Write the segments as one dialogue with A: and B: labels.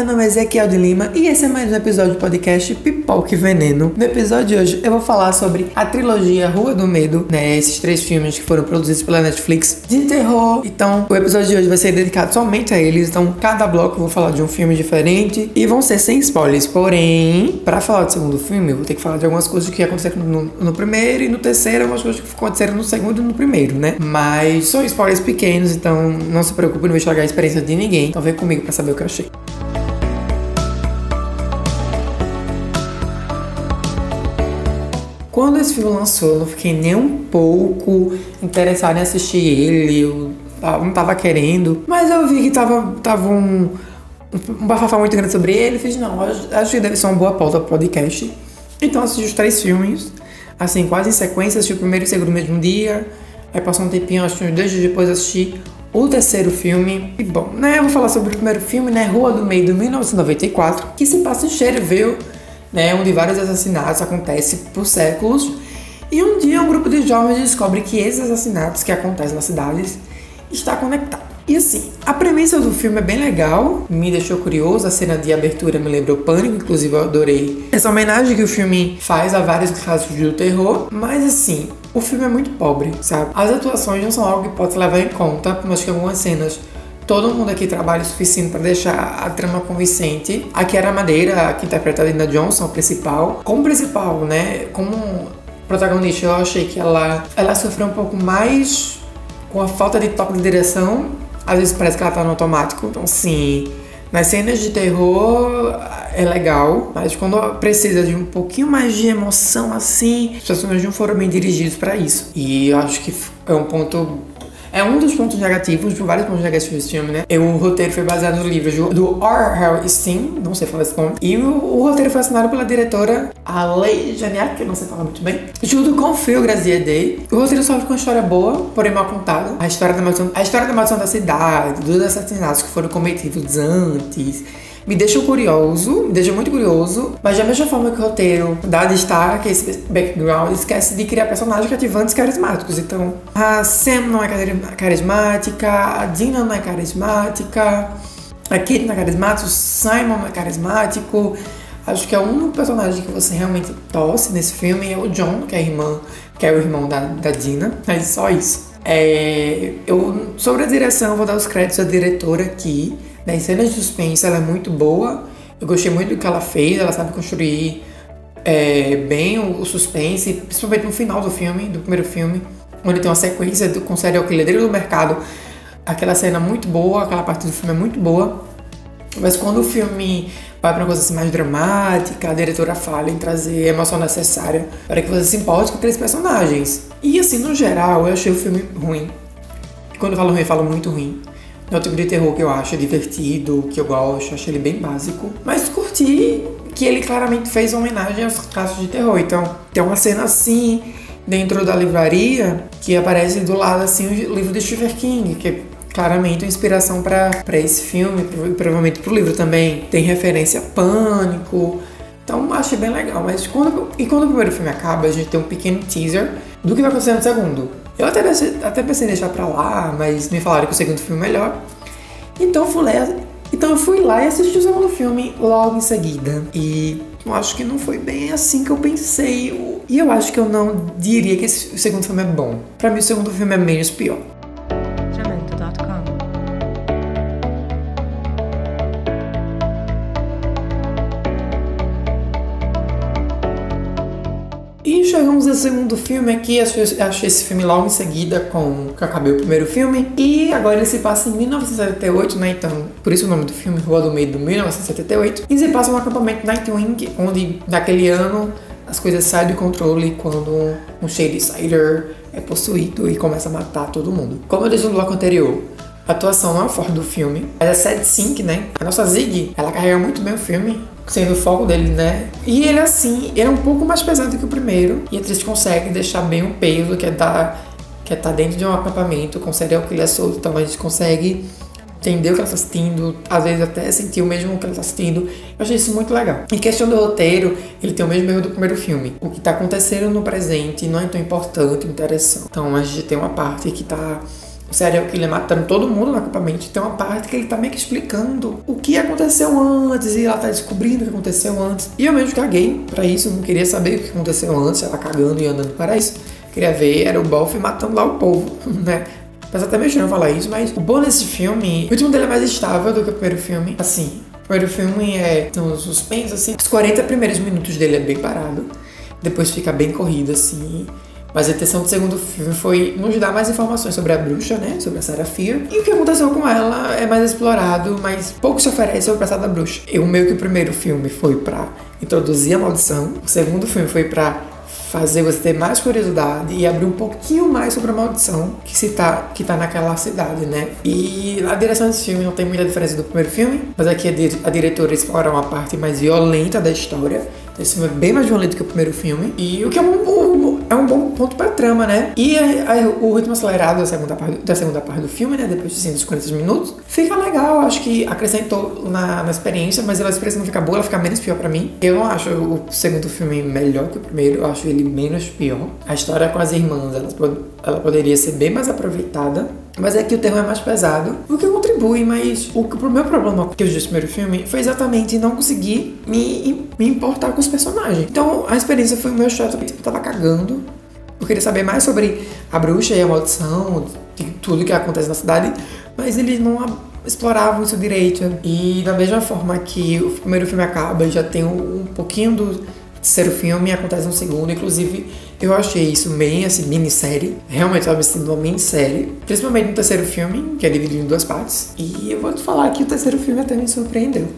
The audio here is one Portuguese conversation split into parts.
A: meu nome é Ezequiel de Lima e esse é mais um episódio do podcast Pipoca e Veneno. No episódio de hoje eu vou falar sobre a trilogia Rua do Medo, né? Esses três filmes que foram produzidos pela Netflix de terror. Então, o episódio de hoje vai ser dedicado somente a eles. Então, cada bloco eu vou falar de um filme diferente e vão ser sem spoilers. Porém, para falar do segundo filme, eu vou ter que falar de algumas coisas que aconteceram no, no primeiro e no terceiro, algumas coisas que aconteceram no segundo e no primeiro, né? Mas são spoilers pequenos, então não se preocupe, não vou estragar a experiência de ninguém. Então, vem comigo para saber o que eu achei. Quando esse filme lançou, eu não fiquei nem um pouco interessada em assistir ele. Eu não tava querendo. Mas eu vi que tava, tava um, um bafafá muito grande sobre ele. Fiz, não, acho que deve ser uma boa pauta pro podcast. Então assisti os três filmes, assim, quase em sequência. Assisti o primeiro e o segundo no mesmo dia. Aí passou um tempinho, acho que uns dois dias depois assisti o terceiro filme. E bom, né, eu vou falar sobre o primeiro filme, né, Rua do Meio, de 1994, que se passa em Cherville, né, onde vários assassinatos acontecem por séculos. E um dia um grupo de jovens descobre que esses assassinatos que acontecem nas cidades está conectado. E assim, a premissa do filme é bem legal, me deixou curioso, a cena de abertura me lembrou Pânico, inclusive eu adorei essa homenagem que o filme faz a vários casos do terror, mas assim, o filme é muito pobre, sabe? As atuações não são algo que pode levar em conta, mas que algumas cenas todo mundo aqui trabalha o suficiente para deixar a trama convincente. Era a Madeira, que interpreta a Linda Johnson, a principal. Como principal, né? Como protagonista, eu achei que ela, ela sofreu um pouco mais com a falta de toque de direção. Às vezes parece que ela tá no automático. Então, sim, nas cenas de terror é legal, mas quando precisa de um pouquinho mais de emoção assim, os personagens não foram bem dirigidos para isso. E eu acho que é um ponto é um dos pontos negativos, de vários pontos negativos desse filme, né? O roteiro foi baseado no livro do R. Stein, não sei falar esse nome, e o, o, roteiro foi assinado pela diretora Alei Janiak, que não sei falar muito bem, junto com Phil Grazier Day. O roteiro sofre com uma história boa, porém mal contada. A história da maldição, a história da maldição da cidade, dos assassinatos que foram cometidos antes, me deixa curioso, me deixa muito curioso, mas da mesma forma que o roteiro dá destaque a esse background, esquece de criar personagens cativantes carismáticos. Então, a Sam não é carismática, a Dina não é carismática, a Kate não é carismática, o Simon não é carismático. Acho que é o único personagem que você realmente torce nesse filme é o John, que é irmã, que é o irmão da, da Dina. Mas só isso. É, eu, sobre a direção, eu vou dar os créditos à diretora aqui. Nas cenas de suspense, ela é muito boa. Eu gostei muito do que ela fez. Ela sabe construir é, bem o, o, suspense, principalmente no final do filme, do primeiro filme, onde tem uma sequência do, com serial killer do mercado. Aquela cena é muito boa, aquela parte do filme é muito boa. Mas quando o filme vai para uma coisa assim mais dramática, a diretora fala em trazer a emoção necessária para que você se importe com aqueles personagens. E assim, no geral, eu achei o filme ruim. Quando eu falo ruim, eu falo muito ruim. É o tipo de terror que eu acho divertido, que eu gosto, acho ele bem básico. Mas curti que ele claramente fez homenagem aos casos de terror. Então, tem uma cena assim dentro da livraria que aparece do lado assim o livro de Stephen King, que é claramente uma inspiração para esse filme, provavelmente para o livro também. Tem referência a pânico. Então achei bem legal. Mas quando, e quando o primeiro filme acaba, a gente tem um pequeno teaser do que vai acontecer no segundo. Eu até pensei, até pensei em deixar pra lá, mas me falaram que o segundo filme é melhor. Então fui lá, então eu fui lá e assisti o segundo filme logo em seguida. E eu acho que não foi bem assim que eu pensei. E eu acho que eu não diria que esse, o segundo filme é bom. Para mim o segundo filme é menos pior. Ao segundo filme aqui, achei esse filme logo em seguida com que acabei o primeiro filme. E agora ele se passa em 1978, né? Então, por isso o nome do filme, Rua do Meio do 1978. E se passa um acampamento Nightwing, onde naquele ano as coisas saem do controle quando um Shady Sider é possuído e começa a matar todo mundo. Como eu disse no bloco anterior, atuação não é forte do filme. Ela é Sad Sync, né? A nossa Zig, ela carrega muito bem o filme sendo o foco dele, né? E ele, assim, ele é um pouco mais pesado que o primeiro. E a atriz consegue deixar bem o peso, que é dar. Que é tá dentro de um acampamento com serial killer solto. Então a gente consegue entender o que ela está assistindo, às vezes até sentir o mesmo que ela está assistindo. Eu achei isso muito legal. Em questão do roteiro, ele tem o mesmo erro do primeiro filme. O que está acontecendo no presente não é tão importante, interessante. Então a gente tem uma parte que está o serial killer matando todo mundo no acampamento, tem uma parte que ele tá meio que explicando o que aconteceu antes e ela tá descobrindo o que aconteceu antes. E eu mesmo caguei pra isso, não queria saber o que aconteceu antes, ela cagando e andando para isso. Queria ver, era o Boff matando lá o povo, né? Mas até meio falar isso, mas o bom desse filme, o último dele é mais estável do que o primeiro filme. Assim, o primeiro filme é um suspense, assim. Os 40 primeiros minutos dele é bem parado. Depois fica bem corrido, assim. Mas a intenção do segundo filme foi nos dar mais informações sobre a bruxa, né? Sobre a Sarah Fear. E o que aconteceu com ela é mais explorado, mas pouco se oferece sobre o passado da bruxa. Eu meio que o primeiro filme foi para introduzir a maldição. O segundo filme foi para fazer você ter mais curiosidade e abrir um pouquinho mais sobre a maldição que se tá, que tá naquela cidade, né? E a direção desse filme não tem muita diferença do primeiro filme, mas aqui a, a diretora explora uma parte mais violenta da história. Então esse filme é bem mais violento que o primeiro filme. E o que é um, é um bom ponto pra trama, né? E a, a, o ritmo acelerado da segunda, parte, da segunda parte do filme, né? Depois de 140 minutos, fica legal. Acho que acrescentou na, na experiência, mas a experiência não fica boa, ela fica menos pior pra mim. Eu não acho o segundo filme melhor que o primeiro, eu acho ele menos pior. A história com as irmãs, ela, ela poderia ser bem mais aproveitada. Mas é que o terror é mais pesado, o que contribui, mas o, o meu problema que eu vi no primeiro filme foi exatamente não conseguir me, me importar com os personagens. Então a experiência foi meio chata, tipo, eu tava cagando. Eu queria saber mais sobre a bruxa e a maldição, de tudo que acontece na cidade, mas eles não exploravam isso direito. E da mesma forma que o primeiro filme acaba, já tem um, um pouquinho do terceiro filme acontece no segundo. Inclusive, eu achei isso bem assim, minissérie. Realmente estava me sentindo uma minissérie. Principalmente no terceiro filme, que é dividido em duas partes. E eu vou te falar que o terceiro filme até me surpreendeu.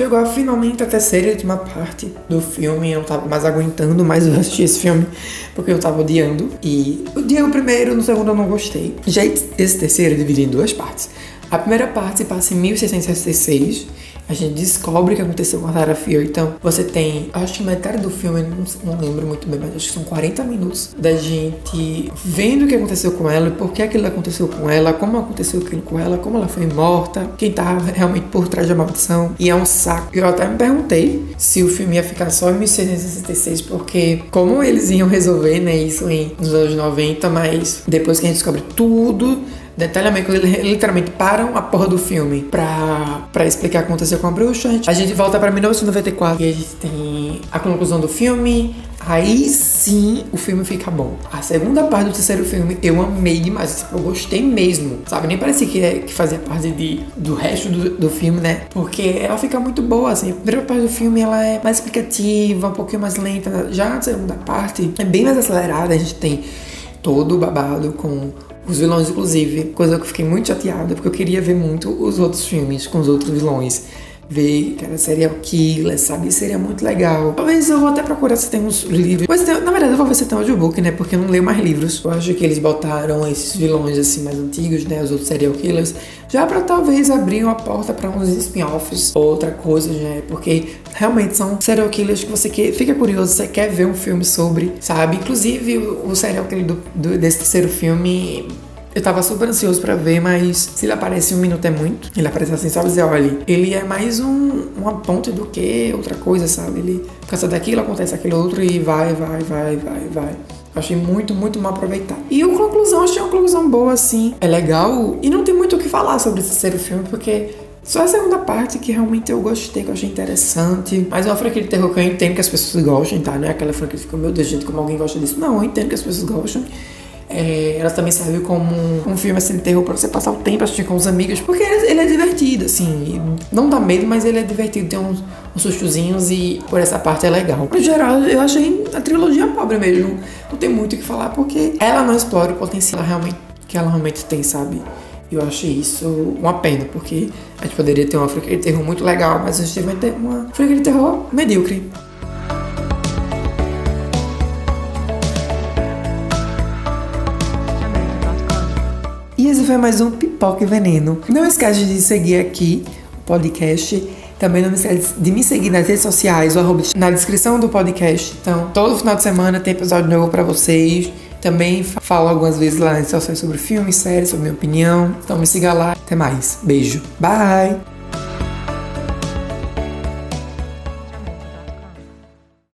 A: Chegou finalmente a terceira e última parte do filme. Eu não tava mais aguentando mais eu assistir esse filme porque eu tava odiando. E o dia o primeiro, no segundo eu não gostei. Já esse terceiro é dividido em duas partes. A primeira parte passa em 1666 a gente descobre o que aconteceu com a Sarah Fear. Então, você tem, acho que metade do filme, não, não, lembro muito bem, mas acho que são 40 minutos da gente vendo o que aconteceu com ela, por que aquilo aconteceu com ela, como aconteceu aquilo com ela, como ela foi morta, quem tava realmente por trás da maldição. E é um saco. Eu até me perguntei se o filme ia ficar só em 1666, porque como eles iam resolver, né, isso em, nos anos 90, mas depois que a gente descobre tudo detalhamento, literalmente param a porra do filme pra, pra explicar o que aconteceu com a bruxa. A gente volta pra 1994 e a gente tem a conclusão do filme. Aí sim o filme fica bom. A segunda parte do terceiro filme eu amei demais. Tipo, eu gostei mesmo. Sabe? Nem parecia que, é, que fazia parte de, do resto do, do filme, né? Porque ela fica muito boa, assim. A primeira parte do filme ela é mais explicativa, um pouquinho mais lenta. Já a segunda parte é bem mais acelerada. A gente tem todo o babado com os vilões, inclusive, coisa que eu fiquei muito chateada, porque eu queria ver muito os outros filmes com os outros vilões. Ver, cara, serial killer, sabe? Seria muito legal. Talvez eu vou até procurar se tem uns livros. Mas na verdade eu vou ver se tem um audiobook, né? Porque eu não leio mais livros. Eu acho que eles botaram esses vilões assim mais antigos, né? Os outros serial killers. Já pra talvez abrir uma porta para uns spin-offs ou outra coisa, né? Porque realmente são serial killers que você quer, fica curioso, você quer ver um filme sobre, sabe? Inclusive o, o serial killer do, do, desse terceiro filme eu tava super ansioso para ver, mas se ele aparece um minuto é muito. Ele aparece assim, só dizer, olha, ele é mais um, uma ponte do que outra coisa, sabe? Ele cansa daquilo, acontece aquilo outro e vai, vai, vai, vai, vai. Achei muito, muito mal aproveitado. E a conclusão, achei uma conclusão boa, assim. É legal. E não tem muito o que falar sobre esse terceiro filme, porque só a segunda parte que realmente eu gostei, que eu achei interessante. Mas é uma franquia de terror que eu entendo que as pessoas gostem, tá? Não é aquela franquia que fica, meu Deus, gente, como alguém gosta disso. Não, eu entendo que as pessoas gostam. É, ela também serve como um, um filme assim de terror pra você passar o tempo assistindo com os amigos, porque ele, ele, é divertido, assim. Não dá medo, mas ele é divertido, tem uns, uns sustozinhos e por essa parte é legal. No geral, eu achei a trilogia pobre mesmo. Não tem muito o que falar, porque ela não explora o potencial realmente, que ela realmente tem, sabe? Eu achei isso uma pena, porque a gente poderia ter uma franquia de terror muito legal, mas a gente ter uma franquia de terror medíocre. Foi mais um Pipoca e Veneno. Não esquece de seguir aqui o podcast. Também não esquece de me seguir nas redes sociais, ou na descrição do podcast. Então, todo final de semana tem episódio novo para vocês. Também falo algumas vezes lá nas situações sobre filmes, séries, sobre minha opinião. Então me siga lá. Até mais. Beijo. Bye!